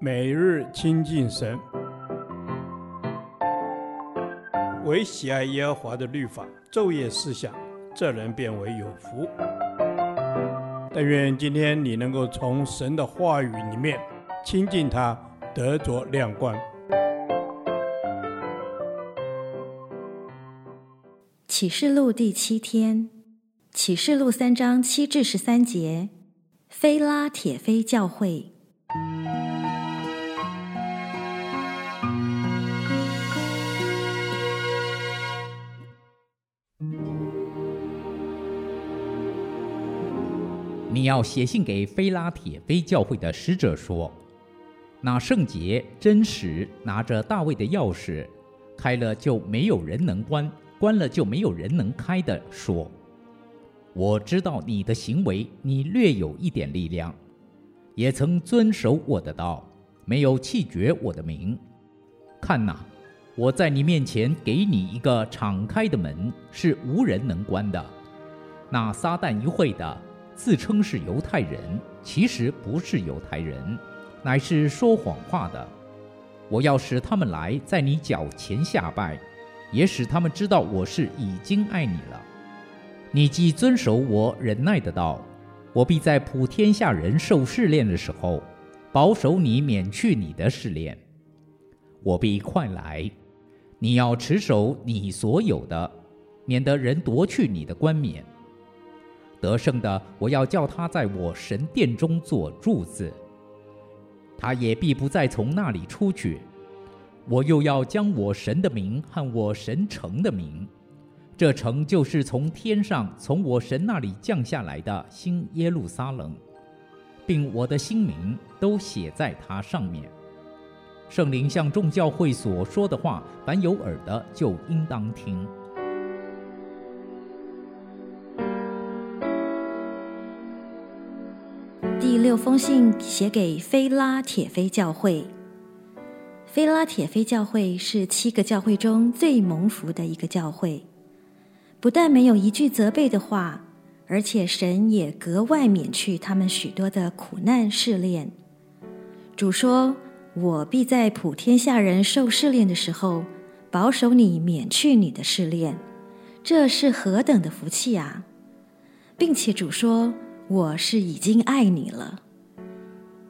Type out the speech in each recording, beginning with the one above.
每日亲近神，唯喜爱耶和华的律法，昼夜思想，这人便为有福。但愿今天你能够从神的话语里面亲近他，得着亮光。启示录第七天，启示录三章七至十三节，非拉铁非教会。你要写信给非拉铁非教会的使者说：那圣洁真实拿着大卫的钥匙，开了就没有人能关，关了就没有人能开的说：我知道你的行为，你略有一点力量，也曾遵守我的道，没有弃绝我的名。看哪，我在你面前给你一个敞开的门，是无人能关的。那撒旦一会的。自称是犹太人，其实不是犹太人，乃是说谎话的。我要使他们来，在你脚前下拜，也使他们知道我是已经爱你了。你既遵守我忍耐的道，我必在普天下人受试炼的时候，保守你免去你的试炼。我必快来，你要持守你所有的，免得人夺去你的冠冕。得胜的，我要叫他在我神殿中做柱子，他也必不再从那里出去。我又要将我神的名和我神城的名，这城就是从天上从我神那里降下来的新耶路撒冷，并我的新名都写在它上面。圣灵向众教会所说的话，凡有耳的就应当听。第六封信写给菲拉铁非教会。菲拉铁非教会是七个教会中最蒙福的一个教会，不但没有一句责备的话，而且神也格外免去他们许多的苦难试炼。主说：“我必在普天下人受试炼的时候，保守你免去你的试炼。”这是何等的福气啊！并且主说。我是已经爱你了，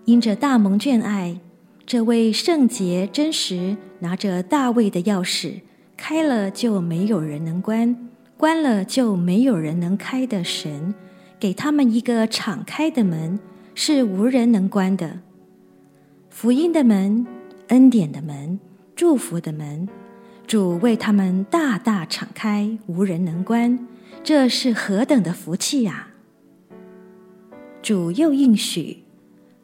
因着大蒙眷爱，这位圣洁真实拿着大卫的钥匙，开了就没有人能关，关了就没有人能开的神，给他们一个敞开的门，是无人能关的。福音的门，恩典的门，祝福的门，主为他们大大敞开，无人能关，这是何等的福气呀！主又应许，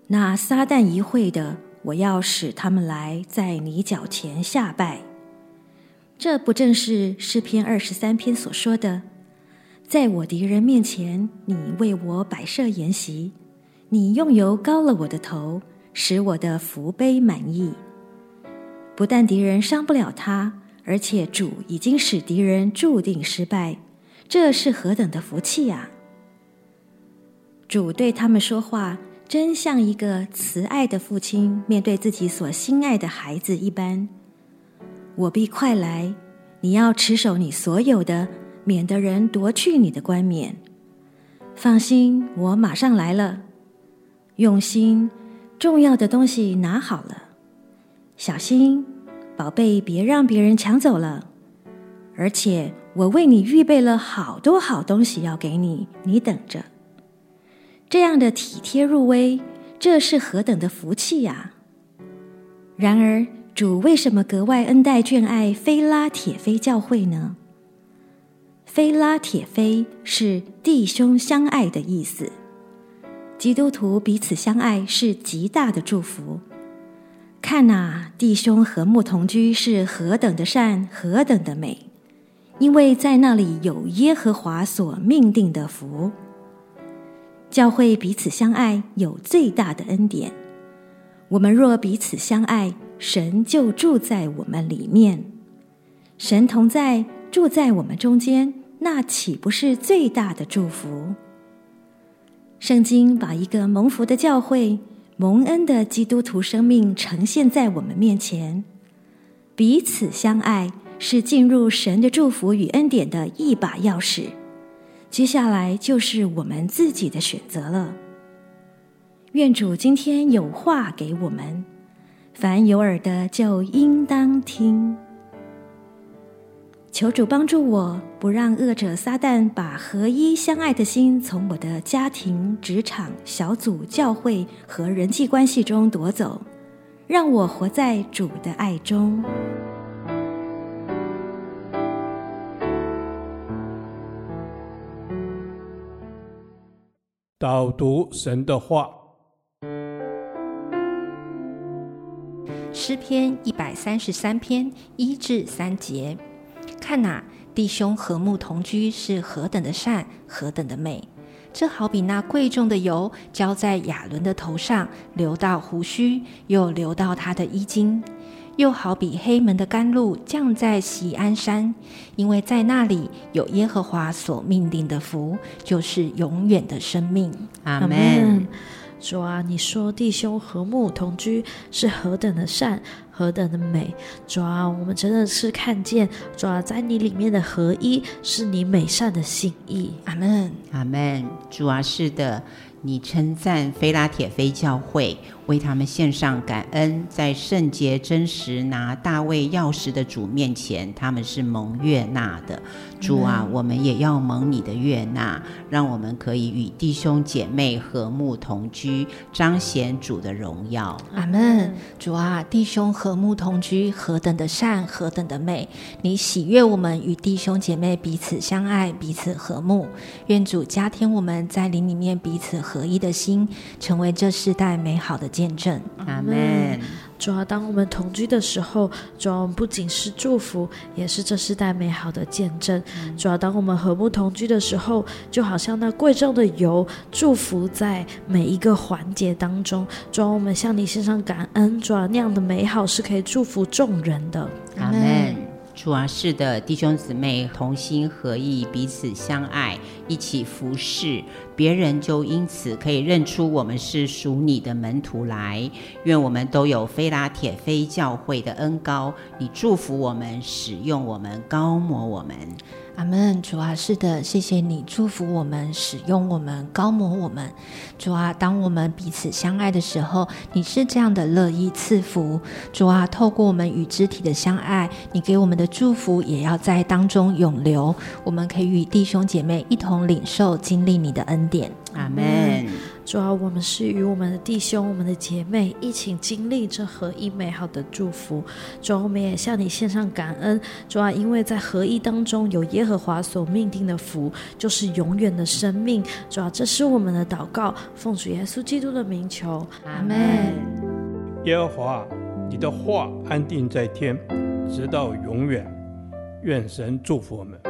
那撒旦一会的，我要使他们来，在你脚前下拜。这不正是诗篇二十三篇所说的？在我敌人面前，你为我摆设筵席，你用油膏了我的头，使我的福杯满溢。不但敌人伤不了他，而且主已经使敌人注定失败。这是何等的福气呀！主对他们说话，真像一个慈爱的父亲面对自己所心爱的孩子一般。我必快来，你要持守你所有的，免得人夺去你的冠冕。放心，我马上来了。用心，重要的东西拿好了。小心，宝贝，别让别人抢走了。而且，我为你预备了好多好东西要给你，你等着。这样的体贴入微，这是何等的福气呀！然而，主为什么格外恩待眷爱非拉铁非教会呢？非拉铁非是弟兄相爱的意思。基督徒彼此相爱是极大的祝福。看哪，弟兄和睦同居是何等的善，何等的美！因为在那里有耶和华所命定的福。教会彼此相爱有最大的恩典。我们若彼此相爱，神就住在我们里面。神同在，住在我们中间，那岂不是最大的祝福？圣经把一个蒙福的教会蒙恩的基督徒生命呈现在我们面前。彼此相爱是进入神的祝福与恩典的一把钥匙。接下来就是我们自己的选择了。愿主今天有话给我们，凡有耳的就应当听。求主帮助我，不让恶者撒旦把合一相爱的心从我的家庭、职场、小组、教会和人际关系中夺走，让我活在主的爱中。导读神的话，诗篇一百三十三篇一至三节。看哪，弟兄和睦同居是何等的善，何等的美！这好比那贵重的油浇在亚伦的头上，流到胡须，又流到他的衣襟；又好比黑门的甘露降在喜安山，因为在那里有耶和华所命定的福，就是永远的生命。阿门。主啊，你说弟兄和睦同居是何等的善，何等的美！主啊，我们真的是看见主啊，在你里面的合一是你美善的心意。阿门，阿门。主啊，是的，你称赞菲拉铁非教会。为他们献上感恩，在圣洁真实拿大卫钥匙的主面前，他们是蒙悦纳的。主啊，我们也要蒙你的悦纳，让我们可以与弟兄姐妹和睦同居，彰显主的荣耀。阿门。主啊，弟兄和睦同居，何等的善，何等的美！你喜悦我们与弟兄姐妹彼此相爱，彼此和睦。愿主加添我们在灵里面彼此合一的心，成为这世代美好的见证，阿门。主要，当我们同居的时候，主啊，不仅是祝福，也是这世代美好的见证。主要，当我们和睦同居的时候，就好像那贵重的油，祝福在每一个环节当中。主啊，我们向你献上感恩。主要，那样的美好是可以祝福众人的。阿门。主啊，是的，弟兄姊妹同心合意，彼此相爱，一起服侍别人，就因此可以认出我们是属你的门徒来。愿我们都有非拉铁非教会的恩高，你祝福我们，使用我们，高摩我们。阿门，主啊，是的，谢谢你祝福我们，使用我们，高摩我们。主啊，当我们彼此相爱的时候，你是这样的乐意赐福。主啊，透过我们与肢体的相爱，你给我们的祝福也要在当中永留。我们可以与弟兄姐妹一同领受、经历你的恩典。阿门。主啊，我们是与我们的弟兄、我们的姐妹一起经历这合一美好的祝福。主啊，我们也向你献上感恩。主啊，因为在合一当中有耶和华所命定的福，就是永远的生命。主啊，这是我们的祷告，奉主耶稣基督的名求，阿门。耶和华，你的话安定在天，直到永远。愿神祝福我们。